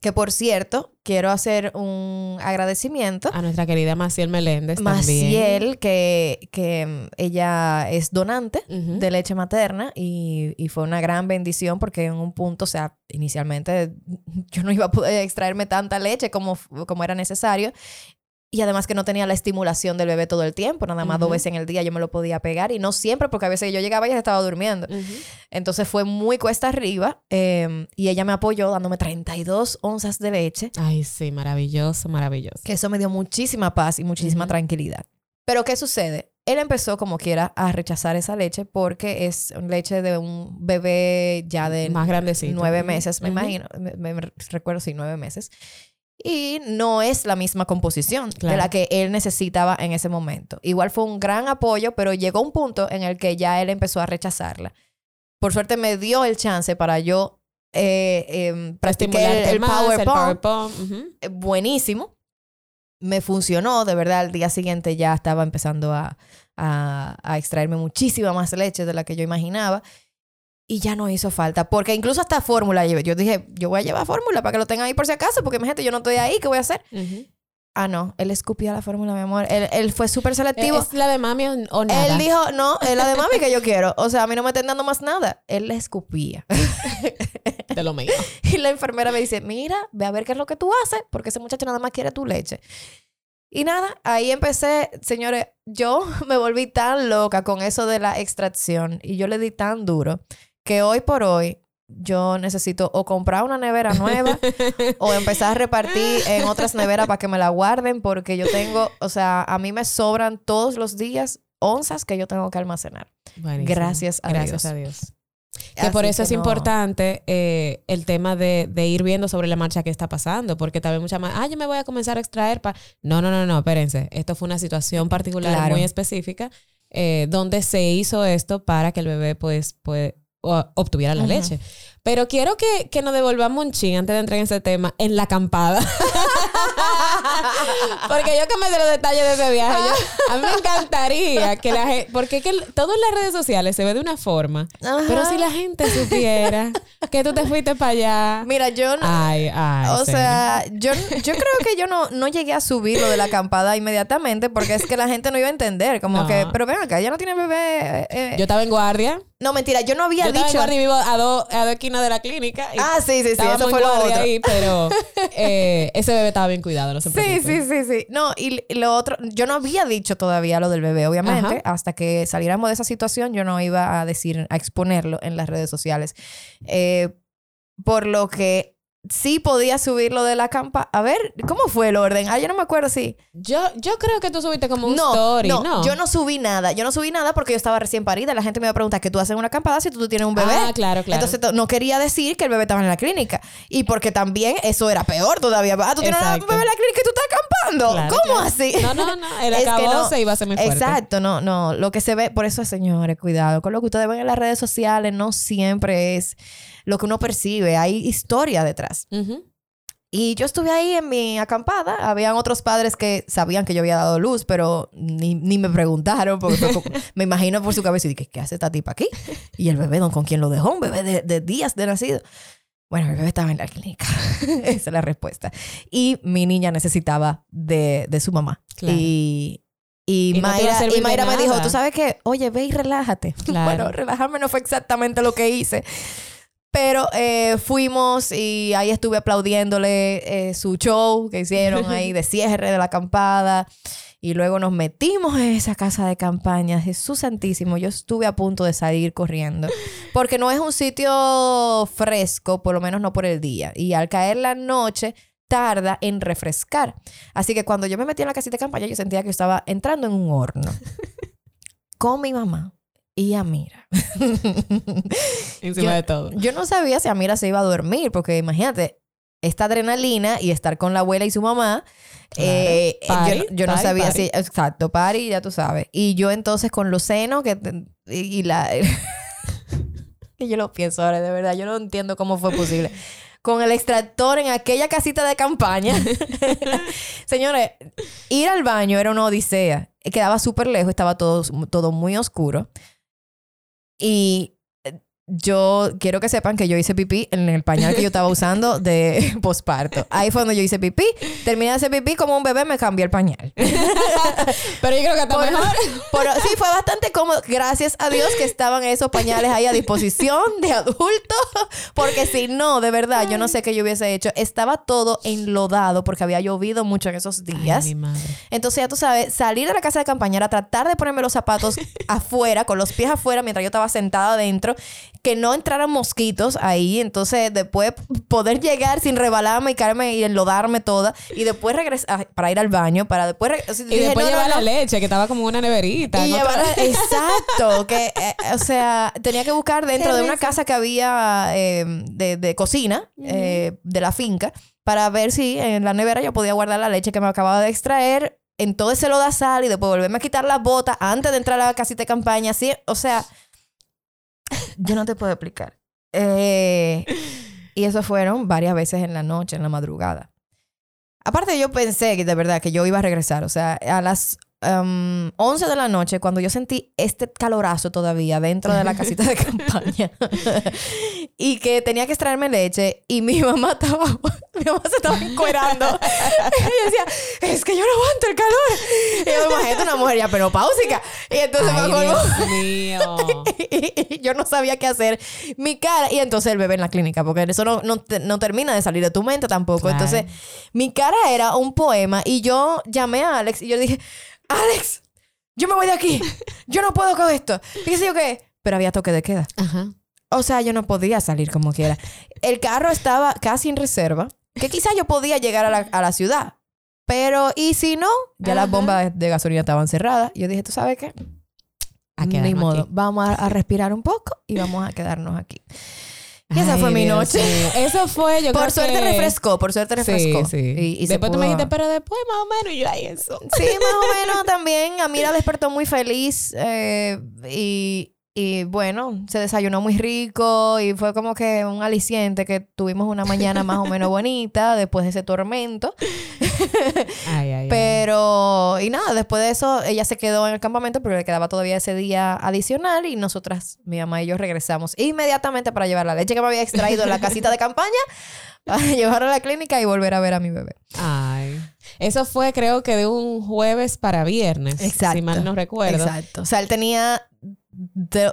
que por cierto, quiero hacer un agradecimiento. A nuestra querida Maciel Meléndez. Maciel, que, que mm, ella es donante de leche materna y, y, fue una gran bendición porque en un punto, o sea, inicialmente [LAUGHS] yo no iba a poder extraerme tanta leche como, como era necesario. Y además que no tenía la estimulación del bebé todo el tiempo, nada más dos veces en el día yo me lo podía pegar y no siempre porque a veces yo llegaba y ella estaba durmiendo. Entonces fue muy cuesta arriba em, y ella me apoyó dándome 32 onzas de leche. Ay, sí, maravilloso, maravilloso. Que eso me dio muchísima paz y muchísima tranquilidad. Pero ¿qué sucede? Él empezó como quiera a rechazar esa leche porque es leche de un bebé ya de... Más grandecito. Nueve meses, me imagino. Me, recuerdo, sí, nueve meses y no es la misma composición de la que él necesitaba en ese momento. Igual fue un gran apoyo, pero llegó un punto en el que ya él empezó a rechazarla. Por suerte me dio el chance para yo eh, em, practicar el, Power eh, Buenísimo. Me funcionó, de verdad, al día siguiente ya estaba empezando a, a, a extraerme muchísima más leche de la que yo imaginaba y ya no hizo falta. Porque incluso hasta fórmula llevé. Yo dije, yo voy a llevar fórmula para que lo tengan ahí por si acaso, porque imagínate, yo no estoy ahí, ¿qué voy a hacer? Ah, no, él escupía la fórmula, mi amor. Él, fue súper selectivo. ¿Es la de mami o nada? Él dijo, no, es la de mami que yo quiero. O sea, a mí no me están dando más nada. Él le escupía. [LAUGHS] De lo mío. Y la enfermera me dice, mira, ve a ver qué es lo que tú haces, porque ese muchacho nada más quiere tu leche. Y nada, ahí empecé, señores, yo [LAUGHS] me volví tan loca con eso de la extracción y yo le di tan duro que hoy por hoy yo necesito o comprar una nevera nueva o [LAUGHS] empezar a repartir en otras neveras para que me la guarden porque yo tengo, o sea, a mí me sobran todos los días onzas que yo tengo que almacenar. Gracias a Gracias a Dios. Que por eso es importante eh, el tema de, ir viendo sobre la marcha que está pasando, porque tal vez mucha más, ah, yo me voy a comenzar a extraer para... No, no, no, no, espérense. Esto fue una situación particular muy específica eh, donde se hizo esto para que el bebé pues, puede obtuviera la leche. Pero quiero que, que, nos devolvamos un ching antes de entrar en ese tema, en la acampada. [LAUGHS] porque yo que me de los detalles de ese viaje, a mí me encantaría que la gente, porque que todo en las redes sociales se ve de una forma, pero si la gente supiera que tú te fuiste para allá. Mira, yo no, ay, ay, o sea, yo, yo creo que yo no, no llegué a subir lo de la acampada inmediatamente porque es que la gente no iba a entender, como que, pero ven acá, ya no tiene bebé. Eh, eh". yo estaba en guardia. No, mentira, yo no había yo dicho. Estaba en guardia y vivo a dos a dos esquinas de la clínica. ah, sí, sí, sí, eso fue lo otro. Ahí, pero [LAUGHS] eh, ese bebé estaba bien cuidado, no se Sí, sí, sí, sí. No, y lo otro, yo no había dicho todavía lo del bebé, obviamente. Hasta que saliéramos de esa situación, yo no iba a decir, a exponerlo en las redes sociales. Eh, por lo que sí podía subirlo de la campa. A ver, ¿cómo fue el orden? Ah, yo no me acuerdo si. Yo, yo creo que tú subiste como un story. No, no, yo no subí nada. Yo no subí nada porque yo estaba recién parida. La gente me iba a preguntar ¿qué tú haces en una acampada si tú, tienes un bebé. Ah, claro, claro. Entonces no quería decir que el bebé estaba en la clínica. Y porque también eso era peor todavía. Ah, tú tienes un bebé en la clínica y tú estás acampando. ¿Cómo así? No, no, no. El [LAUGHS] acabó se iba a ser muy fuerte. Exacto, no, no. Lo que se ve, por eso, señores, cuidado con lo que ustedes ven en las redes sociales. No siempre es lo que uno percibe. Hay historia detrás. Y yo estuve ahí en mi acampada. Habían otros padres que sabían que yo había dado luz, pero ni, me preguntaron. Porque [LAUGHS] me imagino por su cabeza y dije, ¿qué hace esta tipa aquí? Y el bebé, ¿con quién lo dejó? Un bebé de, días de nacido. Bueno, el bebé estaba en la clínica. [LAUGHS] Esa es la respuesta. Y mi niña necesitaba de, su mamá. Y, y, Mayra, y Mayra me dijo, ¿tú sabes qué? Oye, ve y relájate. [LAUGHS] Bueno, relajarme no fue exactamente lo que hice. Pero eh, fuimos y ahí estuve aplaudiéndole eh, su show que hicieron ahí [LAUGHS] de cierre de la acampada. Y luego nos metimos en esa casa de campaña. Jesús Santísimo, yo estuve a punto de salir corriendo. Porque no es un sitio fresco, por lo menos no por el día. Y al caer la noche, tarda en refrescar. Así que cuando yo me metí en la casita de campaña, yo sentía que estaba entrando en un horno. [LAUGHS] Con mi mamá y Amira. [LAUGHS] Encima yo, de todo. Yo no sabía si Amira se iba a dormir, porque imagínate, esta adrenalina y estar con la abuela y su mamá. Eh, Party, yo, yo no sabía party. si. Exacto, pari, ya tú sabes. Y yo entonces con los senos que, y, y la. que [LAUGHS] yo lo pienso ahora, de verdad. Yo no entiendo cómo fue posible. Con el extractor en aquella casita de campaña. [LAUGHS] Señores, ir al baño era una odisea. Quedaba súper lejos, estaba todo, todo muy oscuro. Y yo quiero que sepan que yo hice pipí en el pañal que yo estaba usando de [LAUGHS] posparto. Ahí fue donde yo hice pipí. Terminé de hacer pipí como un bebé, me cambié el pañal. [LAUGHS] Pero yo creo que está Por- mejor. [LAUGHS] por- sí, fue bastante cómodo. Gracias a Dios que estaban esos pañales ahí a disposición de adultos. Porque si no, de verdad, yo no sé qué yo hubiese hecho. Estaba todo enlodado porque había llovido mucho en esos días. Ay, mi madre. Entonces, ya tú sabes, salir de la casa de campaña era tratar de ponerme los zapatos afuera, con los pies afuera, mientras yo estaba sentada adentro, que no entraran mosquitos ahí. Entonces, después poder llegar sin rebalarme y caerme y enlodarme toda. Y después regresar para ir al baño, para después... re- o sea, Y dije, después no, llevar no. la leche, que estaba como una neverita. Y exacto, que, eh, o sea, tenía que buscar dentro de una casa que había eh, de, de cocina eh, de la finca para ver si en la nevera yo podía guardar la leche que me acababa de extraer en todo ese lodazal y después volverme a quitar las botas antes de entrar a la casita de campaña. Así, o sea, yo no te puedo explicar. Eh, [LAUGHS] y eso fueron varias veces en la noche, en la madrugada. Aparte, yo pensé que de verdad que yo iba a regresar. O sea, a las um, 11 de la noche, cuando yo sentí este calorazo todavía dentro de la casita de [LAUGHS] campaña y que tenía que extraerme leche y mi [LAUGHS] mamá estaba, mi mamá se estaba encuerando. [LAUGHS] y decía, es que yo no aguanto el calor. Y yo me imagino una mujer ya menopáusica. Y entonces me Ay, acuerdo Dios [LAUGHS] mío. y yo no sabía qué hacer. Mi cara, y entonces el bebé en la clínica, porque eso no, no, no termina de salir de tu mente tampoco. Claro. Entonces, mi cara era un poema y yo llamé a Alex y yo le dije, Alex, yo me voy de aquí. Yo no puedo con esto. Y qué sé yo qué. Pero había toque de queda. Ajá. O sea, yo no podía salir como quiera. El carro estaba casi en reserva, que quizá yo podía llegar a la, a la ciudad. Pero, ¿y si no? Ya las bombas de gasolina estaban cerradas. Yo dije, ¿tú sabes qué? A Ni modo. aquí. Vamos a, a respirar un poco y vamos a quedarnos aquí. Y esa Ay, fue mi Dios noche. Eso fue, yo por creo suerte que- refrescó, por suerte refrescó. Sí, sí. Y, después tú me dijiste, pero después más o menos, y yo ahí eso. Sí, más o menos también. Amira despertó muy feliz eh, y, y bueno, se desayunó muy rico y fue como que un aliciente que tuvimos una mañana más o menos [LAUGHS] bonita después de ese tormento. Ay, [LAUGHS] ay, ay. Pero, y nada, después de eso ella se quedó en el campamento porque le quedaba todavía ese día adicional y nosotras, mi mamá y yo, regresamos inmediatamente para llevar la leche que me había extraído en la casita de [LAUGHS] campaña para llevarla a la clínica y volver a ver a mi bebé. Ay. Eso fue, creo que de un jueves para viernes. Exacto. Si mal no recuerdo. Exacto. O sea, él tenía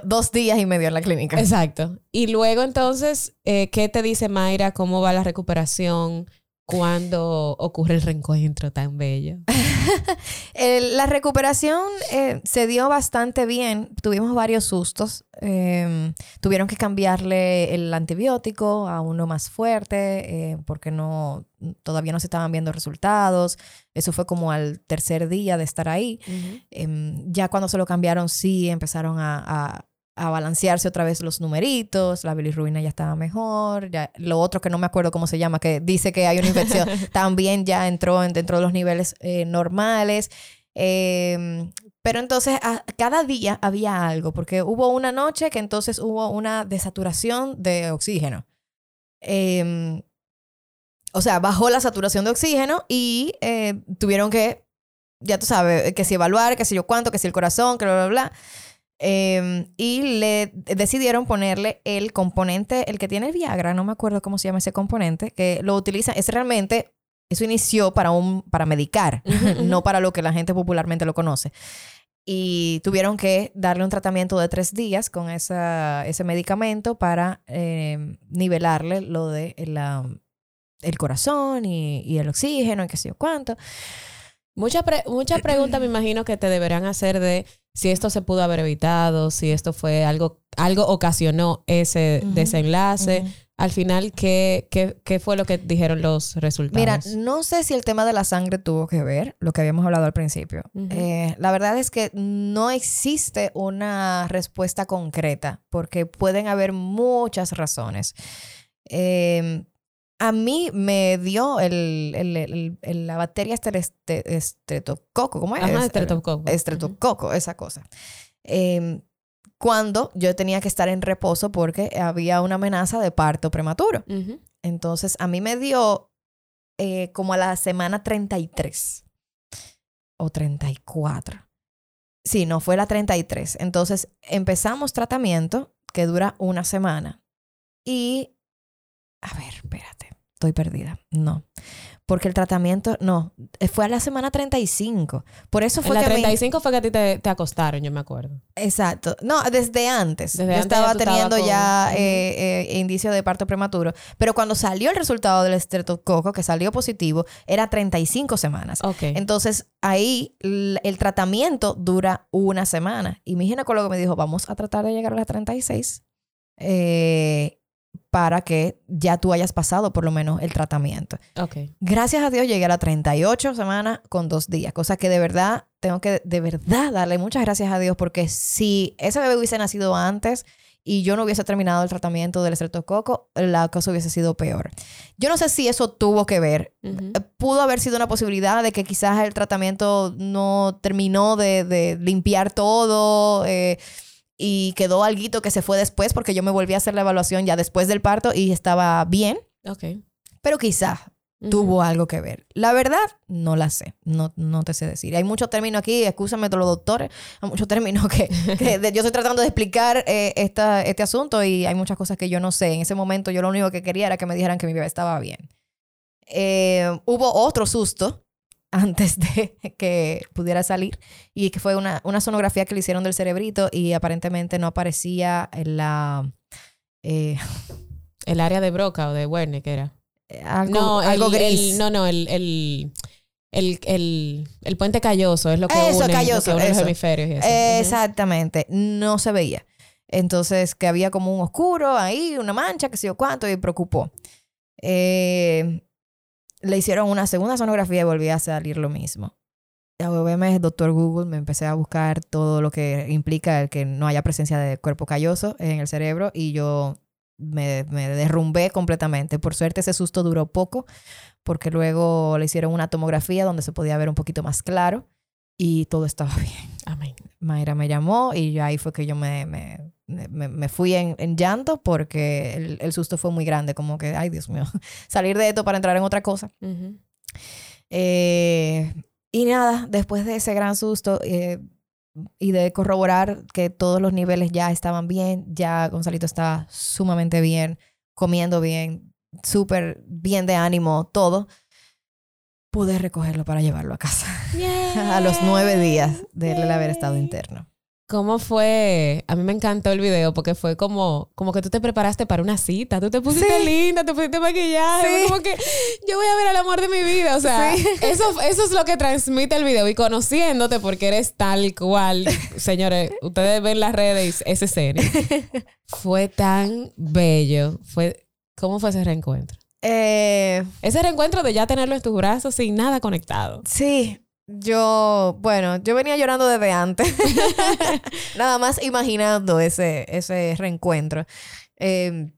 dos días y medio en la clínica. Exacto. Y luego entonces, eh, ¿qué te dice Mayra? ¿Cómo va la recuperación? ¿Cuándo ocurre el reencuentro tan bello? [LAUGHS] El- la recuperación eh, se dio bastante bien. Tuvimos varios sustos. Eh, tuvieron que cambiarle el antibiótico a uno más fuerte eh, porque no todavía no se estaban viendo resultados. Eso fue como al tercer día de estar ahí. Em, ya cuando se lo cambiaron, sí empezaron a, a- a balancearse otra vez los numeritos, la bilirrubina ya estaba mejor, ya, lo otro que no me acuerdo cómo se llama, que dice que hay una infección, [LAUGHS] también ya entró en- dentro de los niveles eh, normales. Em, pero entonces a- cada día había algo, porque hubo una noche que entonces hubo una desaturación de oxígeno. Em, o sea, bajó la saturación de oxígeno y eh, tuvieron que, ya tú sabes, que si evaluar, que si yo cuánto, que si el corazón, que bla, bla, bla. Eh, y le decidieron ponerle el componente, el que tiene el Viagra, no me acuerdo cómo se llama ese componente, que lo utiliza, es realmente, eso inició para un, para medicar, [LAUGHS] no para lo que la gente popularmente lo conoce. Y tuvieron que darle un tratamiento de tres días con esa, ese medicamento para eh, nivelarle lo de la- el corazón y, y el oxígeno y qué sé yo cuánto. Muchas pre- muchas preguntas me imagino que te deberán hacer de si esto se pudo haber evitado, si esto fue algo, algo ocasionó ese Ujú, desenlace. Ujú. al final, ¿qué, qué, qué fue lo que dijeron los resultados? Mira, no sé si el tema de la sangre tuvo que ver, lo que habíamos hablado al principio. Eh, la verdad es que no existe una respuesta concreta, porque pueden haber muchas razones. Eh, a mí me dio el, la bacteria estreptococo, ¿cómo es? Ajá, estreptococo. Estreptococo, esa cosa. Em, cuando yo tenía que estar en reposo porque había una amenaza de parto prematuro. Entonces, a mí me dio eh, como a la semana 33 o 34. Sí, no, fue la 33. Entonces, empezamos tratamiento que dura una semana. Y a ver, espérate, estoy perdida. No. Porque el tratamiento, no, fue a la semana 35. Por eso fue en la 35 fue que a ti te, acostaron, yo me acuerdo. Exacto. No, desde antes. Desde yo estaba teniendo ya eh, eh, indicio de parto prematuro. Pero cuando salió el resultado del estreptococo, que salió positivo, era 35 semanas. Ok. Entonces, ahí el, el tratamiento dura una semana. Y mi ginecólogo me dijo, vamos a tratar de llegar a las 36. Eh, para que ya tú hayas pasado por lo menos el tratamiento. Okay. Gracias a Dios llegué a las 38 semanas con dos días, cosa que de verdad tengo que de verdad darle muchas gracias a Dios porque si ese bebé hubiese nacido antes y yo no hubiese terminado el tratamiento del estreptococo, la cosa hubiese sido peor. Yo no sé si eso tuvo que ver. Eh, pudo haber sido una posibilidad de que quizás el tratamiento no terminó de, limpiar todo. Eh, y quedó algo que se fue después porque yo me volví a hacer la evaluación ya después del parto y estaba bien. Ok. Pero quizás tuvo algo que ver. La verdad, no la sé. No, no te sé decir. Hay muchos términos aquí, escúchame todos los doctores, hay muchos términos que, [LAUGHS] yo estoy tratando de explicar eh, esta, este asunto y hay muchas cosas que yo no sé. En ese momento yo lo único que quería era que me dijeran que mi bebé estaba bien. Eh, hubo otro susto antes de que pudiera salir y que fue una, una sonografía que le hicieron del cerebrito y aparentemente no aparecía en la... Eh, el área de Broca o de Wernicke era. Eh, algo, no, algo gris. no, no, el, el, el, el, puente calloso es lo que une, calloso, los hemisferios. Y eso. Exactamente, no se veía. Entonces, que había como un oscuro ahí, una mancha, que sé yo cuánto, y preocupó. Eh, le hicieron una segunda sonografía y volví a salir lo mismo. Obviamente, doctor Google, me empecé a buscar todo lo que implica el que no haya presencia de cuerpo calloso en el cerebro y yo me, me derrumbé completamente. Por suerte, ese susto duró poco porque luego le hicieron una tomografía donde se podía ver un poquito más claro y todo estaba [LAUGHS] bien. Amén. Mayra me llamó y ahí fue que yo me, me, me, fui en, llanto porque el, susto fue muy grande, como que, ay Dios mío, [LAUGHS] salir de esto para entrar en otra cosa. Eh, y nada, después de ese gran susto eh, y de corroborar que todos los niveles ya estaban bien, ya Gonzalito estaba sumamente bien, comiendo bien, súper bien de ánimo, todo, pude recogerlo para llevarlo a casa [LAUGHS] a los nueve días de él haber estado interno. ¿Cómo fue? A mí me encantó el video porque fue como, como que tú te preparaste para una cita. Tú te pusiste linda, te pusiste maquillaje. Como que yo voy a ver al amor de mi vida. O sea, [LAUGHS] eso, eso es lo que transmite el video. Y conociéndote porque eres tal cual. Señores, ustedes ven las redes ese serie. [LAUGHS] fue tan bello. Fue, ¿Cómo fue ese reencuentro? Eh, ese reencuentro de ya tenerlo en tus brazos sin nada conectado. Sí, yo, bueno, yo venía llorando desde antes. [LAUGHS] Nada más imaginando ese, ese reencuentro. Em,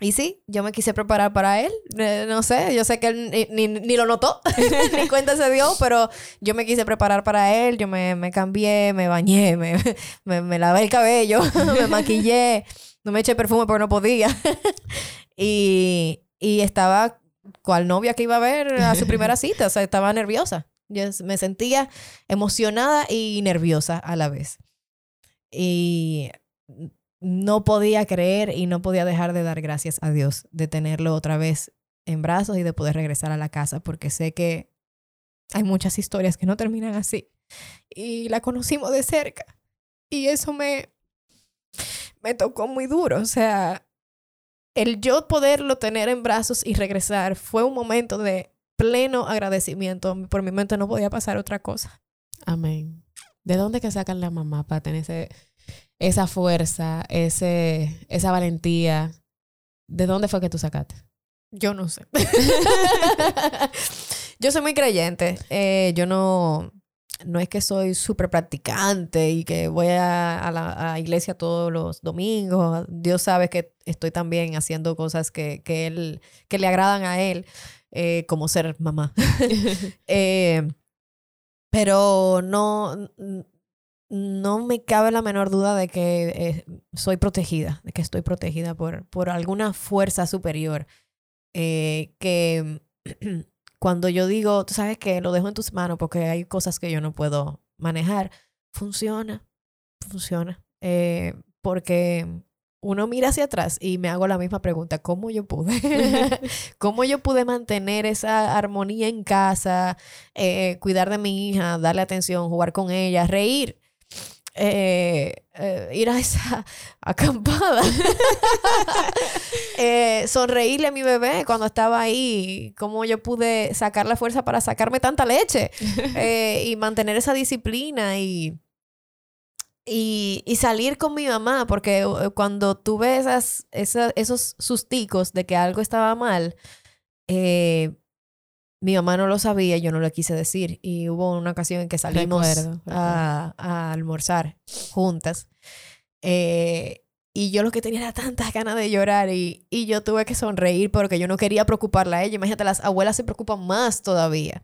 y sí, yo me quise preparar para él. Eh, no sé, yo sé que él ni, ni, lo notó, [LAUGHS] ni cuenta se dio, pero yo me quise preparar para él. Yo me, me cambié, me bañé, [LAUGHS] me, me, me lavé el cabello, me maquillé. No me eché perfume porque no podía. y, y estaba cual novia que iba a ver a su primera cita. O sea, estaba nerviosa. Yo me sentía emocionada y nerviosa a la vez. Y no podía creer y no podía dejar de dar gracias a Dios de tenerlo otra vez en brazos y de poder regresar a la casa, porque sé que hay muchas historias que no terminan así. Y la conocimos de cerca. Y eso me, me tocó muy duro. O sea, el yo poderlo tener en brazos y regresar fue un momento de pleno agradecimiento. Por mi mente no podía pasar otra cosa. Amén. ¿De dónde que sacan la mamá para tener esa fuerza, ese, esa valentía ¿de dónde fue que tú sacaste? Yo no sé. [LAUGHS] yo soy muy creyente. Eh, yo no, no es que soy súper practicante y que voy a, la iglesia todos los domingos. Dios sabe que estoy también haciendo cosas que, que, él, que le agradan a Él, eh, como ser mamá. [LAUGHS] [LAUGHS] Eh, pero no, no me cabe la menor duda de que soy protegida, de que estoy protegida por, por alguna fuerza superior eh, que [CLEARS THROAT] cuando yo digo, tú sabes que lo dejo en tus manos porque hay cosas que yo no puedo manejar, funciona, funciona. Eh, porque uno mira hacia atrás y me hago la misma pregunta, ¿cómo yo pude? [LAUGHS] ¿Cómo yo pude mantener esa armonía en casa, eh, cuidar de mi hija, darle atención, jugar con ella, reír? Eh, eh, ir a esa [LAUGHS] acampada, [LAUGHS] eh, sonreírle a mi bebé cuando estaba ahí, cómo yo pude sacar la fuerza para sacarme tanta leche y mantener esa disciplina y, y, y, salir con mi mamá, porque cuando tuve esas, esas, esos susticos de que algo estaba mal, eh, mi mamá no lo sabía, yo no lo quise decir. Y hubo una ocasión en que salimos A, almorzar juntas. Eh, y yo lo que tenía era tantas ganas de llorar y, y, yo tuve que sonreír porque yo no quería preocuparla a ella. Imagínate, las abuelas se preocupan más todavía.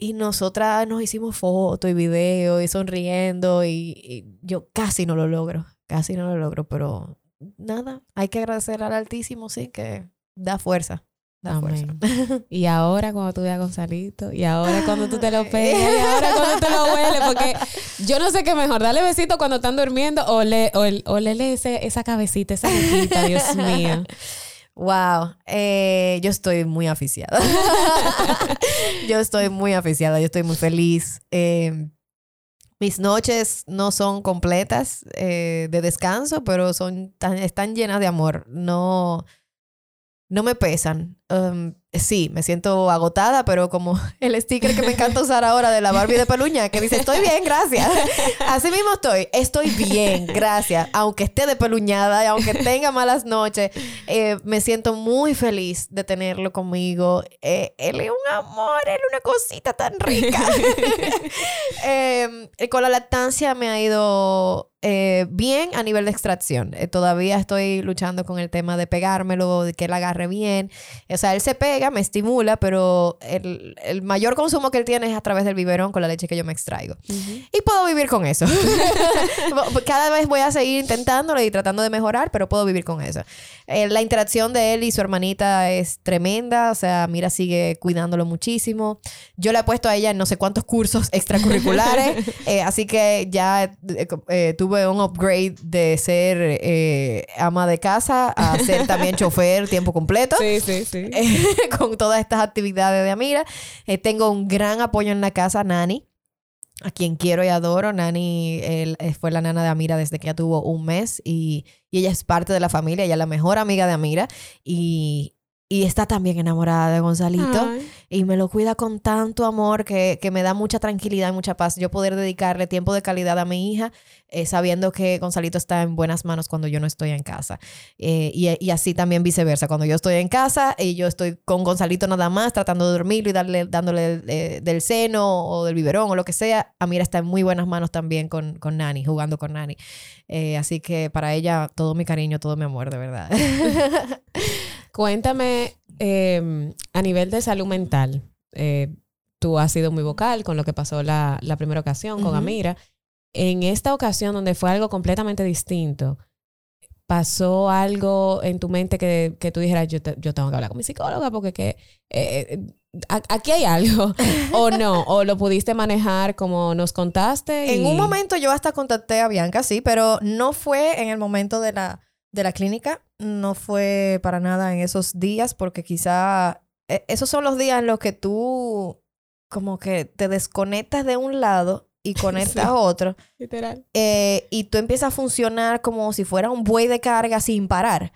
Y nosotras nos hicimos fotos y videos y sonriendo y, y, yo casi no lo logro, casi no lo logro, pero nada, hay que agradecer al Altísimo, sí, que da fuerza. [LAUGHS] Y ahora cuando tú veas a Gonzalito, y ahora cuando tú te lo pegas, y ahora cuando te lo hueles, porque yo no sé qué mejor, darle besito cuando están durmiendo o, le, o, o ese, esa cabecita, esa boquita, Dios mío. [LAUGHS] Wow, eh, yo estoy muy aficiada. [LAUGHS] yo estoy muy aficiada, yo estoy muy feliz. Em, mis noches no son completas eh, de descanso, pero son están llenas de amor. No, no me pesan. Um, sí, me siento agotada, pero como [LAUGHS] el sticker que me encanta usar ahora de la Barbie de peluña, que dice, estoy bien, gracias. [LAUGHS] Así mismo estoy, estoy bien, gracias. Aunque esté de peluñada y aunque tenga malas noches, eh, me siento muy feliz de tenerlo conmigo. Eh, él es un amor, él es una cosita tan rica. [LAUGHS] Em, con la lactancia me ha ido eh, bien a nivel de extracción. todavía estoy luchando con el tema de pegármelo, de que él agarre bien. O sea, él se pega, me estimula, pero el, el, mayor consumo que él tiene es a través del biberón con la leche que yo me extraigo. Y puedo vivir con eso. [LAUGHS] Cada vez voy a seguir intentándolo y tratando de mejorar, pero puedo vivir con eso. Eh, la interacción de él y su hermanita es tremenda. O sea, Mira sigue cuidándolo muchísimo. Yo le he puesto a ella en no sé cuántos cursos [LAUGHS] extracurriculares. [LAUGHS] Eh, así que ya eh, tuve un upgrade de ser ama de casa a ser también chofer tiempo completo. Sí, sí, sí. [LAUGHS] con todas estas actividades de Amira. Eh, tengo un gran apoyo en la casa, Nani, a quien quiero y adoro. Nani eh, fue la nana de Amira desde que ya tuvo un mes y, y, ella es parte de la familia, ella es la mejor amiga de Amira y, y está también enamorada de Gonzalito y me lo cuida con tanto amor que, que, me da mucha tranquilidad y mucha paz. Yo poder dedicarle tiempo de calidad a mi hija eh, sabiendo que Gonzalito está en buenas manos cuando yo no estoy en casa. Eh, y, y, así también viceversa. Cuando yo estoy en casa y yo estoy con Gonzalito nada más tratando de dormirlo y darle, dándole eh, del seno o del biberón o lo que sea, Amira está en muy buenas manos también con, con Nani, jugando con Nani. así que para ella todo mi cariño, todo mi amor, de verdad. [LAUGHS] Cuéntame em, a nivel de salud mental. Eh, tú has sido muy vocal con lo que pasó la, la primera ocasión con Amira. En esta ocasión, donde fue algo completamente distinto, ¿pasó algo en tu mente que, que tú dijeras, yo, yo tengo que hablar con mi psicóloga porque que, eh, eh, aquí hay algo? [LAUGHS] ¿O no? ¿O lo pudiste manejar como nos contaste? En un momento yo hasta contacté a Bianca, sí, pero no fue en el momento de la de la clínica no fue para nada en esos días porque quizá e, esos son los días en los que tú como que te desconectas de un lado y [LAUGHS] conectas a otro. Literal. Eh, y tú empiezas a funcionar como si fuera un buey de carga sin parar.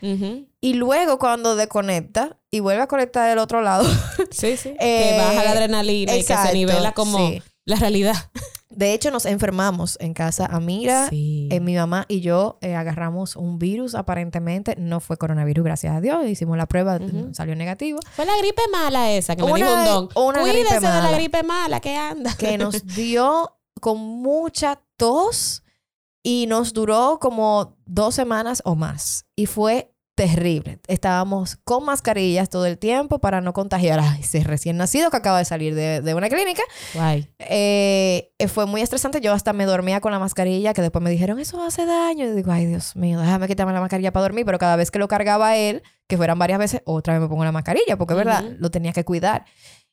Y luego cuando desconectas y vuelve a conectar del otro lado. sí, sí. [LAUGHS] que baja la adrenalina y que se nivela como la realidad. De hecho, nos enfermamos en casa. Amira, Sí. eh, mi mamá y yo eh, agarramos un virus aparentemente. No fue coronavirus, gracias a Dios. Hicimos la prueba, Ujú. salió negativo. Fue la gripe mala esa que me Una- dijo un don. una gripe de la mala. gripe mala que anda. que nos [LAUGHS] dio con mucha tos y nos duró como dos semanas o más. Y fue terrible. Estábamos con mascarillas todo el tiempo para no contagiar a ese recién nacido que acaba de salir de, de una clínica. Guay. Eh, eh, fue muy estresante. Yo hasta me dormía con la mascarilla, que después me dijeron, eso hace daño. Y digo, ay, Dios mío, déjame quitarme la mascarilla para dormir. Pero cada vez que lo cargaba él, que fueran varias veces, otra vez me pongo la mascarilla, porque es verdad, Ujú. lo tenía que cuidar.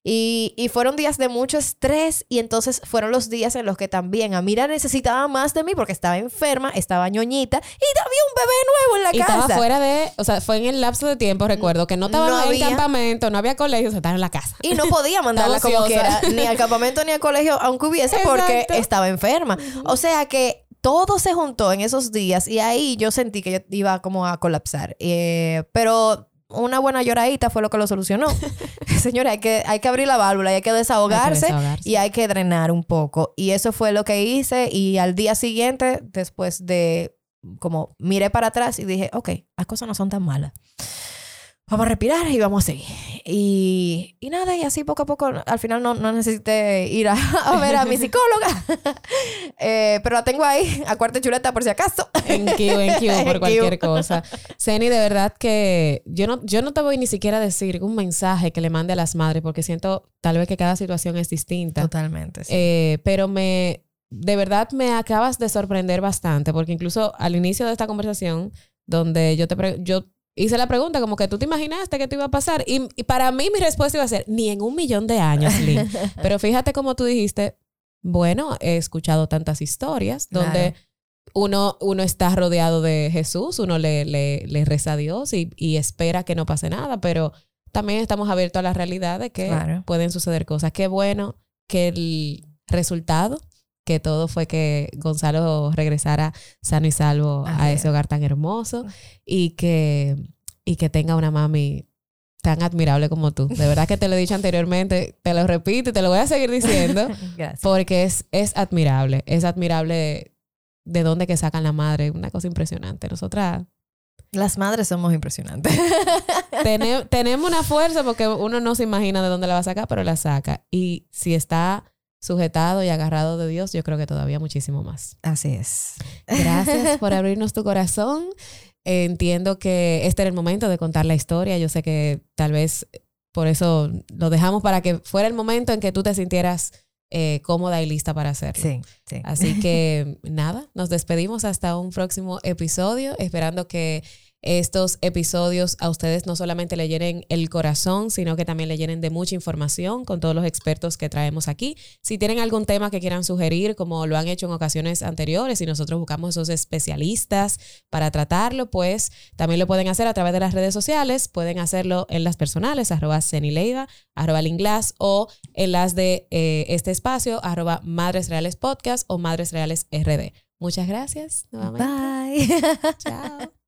Y, y fueron días de mucho estrés y entonces fueron los días en los que también Amira necesitaba más de mí porque estaba enferma, estaba ñoñita y había un bebé nuevo en la Y casa. estaba fuera de, o sea, fue en el lapso de tiempo, recuerdo, que no estaba No en el había- campamento, no había colegio, o sea, estaba en la casa. Y no podía mandarla como quiera, [LAUGHS] ni al campamento ni al colegio, aunque hubiese, porque estaba enferma. O sea que todo se juntó en esos días y ahí yo sentí que yo iba como a colapsar. Eh, pero una buena lloradita fue lo que lo solucionó. [LAUGHS] Señores, hay que, hay que abrir la válvula y hay que desahogarse. desahogarse. Y hay que drenar un poco. Y eso fue lo que hice. Y al día siguiente, después de como miré para atrás y dije, ok, las cosas no son tan malas. Vamos a respirar y vamos a seguir. Y, y nada, y así poco a poco, al final no, no necesité ir a, [LAUGHS] a ver a mi psicóloga. [LAUGHS] Eh, pero la tengo ahí, a cuarta chuleta por si acaso. En Q, en Q, [LAUGHS] En por Q. cualquier cosa. Ceni, de verdad que yo no, yo no te voy ni siquiera a decir un mensaje que le mande a las madres, porque siento tal vez que cada situación es distinta. Totalmente, sí. Eh, pero me, de verdad me acabas de sorprender bastante, porque incluso al inicio de esta conversación, donde yo te yo hice la pregunta como que tú te imaginaste que te iba a pasar, y, y para mí mi respuesta iba a ser, ni en un millón de años, Lynn. [LAUGHS] pero fíjate como tú dijiste, bueno, he escuchado tantas historias donde Claro. uno, uno está rodeado de Jesús, uno le, le, le reza a Dios y, y espera que no pase nada, pero también estamos abiertos a la realidad de que Claro. pueden suceder cosas. Qué bueno que el resultado, que todo fue que Gonzalo regresara sano y salvo Así a es. ese hogar tan hermoso y que, y que tenga una mami tan admirable como tú. De verdad que te lo he dicho anteriormente, te lo repito y te lo voy a seguir diciendo. [LAUGHS] Porque es, es admirable, es admirable de dónde que sacan la madre, una cosa impresionante. Nosotras Las madres somos impresionantes. [LAUGHS] tene- tenemos una fuerza porque uno no se imagina de dónde la va a sacar, pero la saca. Y si está sujetado y agarrado de Dios, yo creo que todavía muchísimo más. Así es. Gracias [LAUGHS] por abrirnos tu corazón. Entiendo que este era el momento de contar la historia. Yo sé que tal vez por eso lo dejamos para que fuera el momento en que tú te sintieras eh, cómoda y lista para hacerlo. Sí, sí. Así que nada, nos despedimos hasta un próximo episodio, esperando que estos episodios a ustedes no solamente le llenen el corazón, sino que también le llenen de mucha información con todos los expertos que traemos aquí. Si tienen algún tema que quieran sugerir, como lo han hecho en ocasiones anteriores y nosotros buscamos esos especialistas para tratarlo, pues también lo pueden hacer a través de las redes sociales, pueden hacerlo en las personales, arroba Cenileiva, arroba Linglas o en las de eh, este espacio, arroba Madres Reales Podcast o Madres Reales RD. Muchas gracias nuevamente. Bye. Chao. [LAUGHS]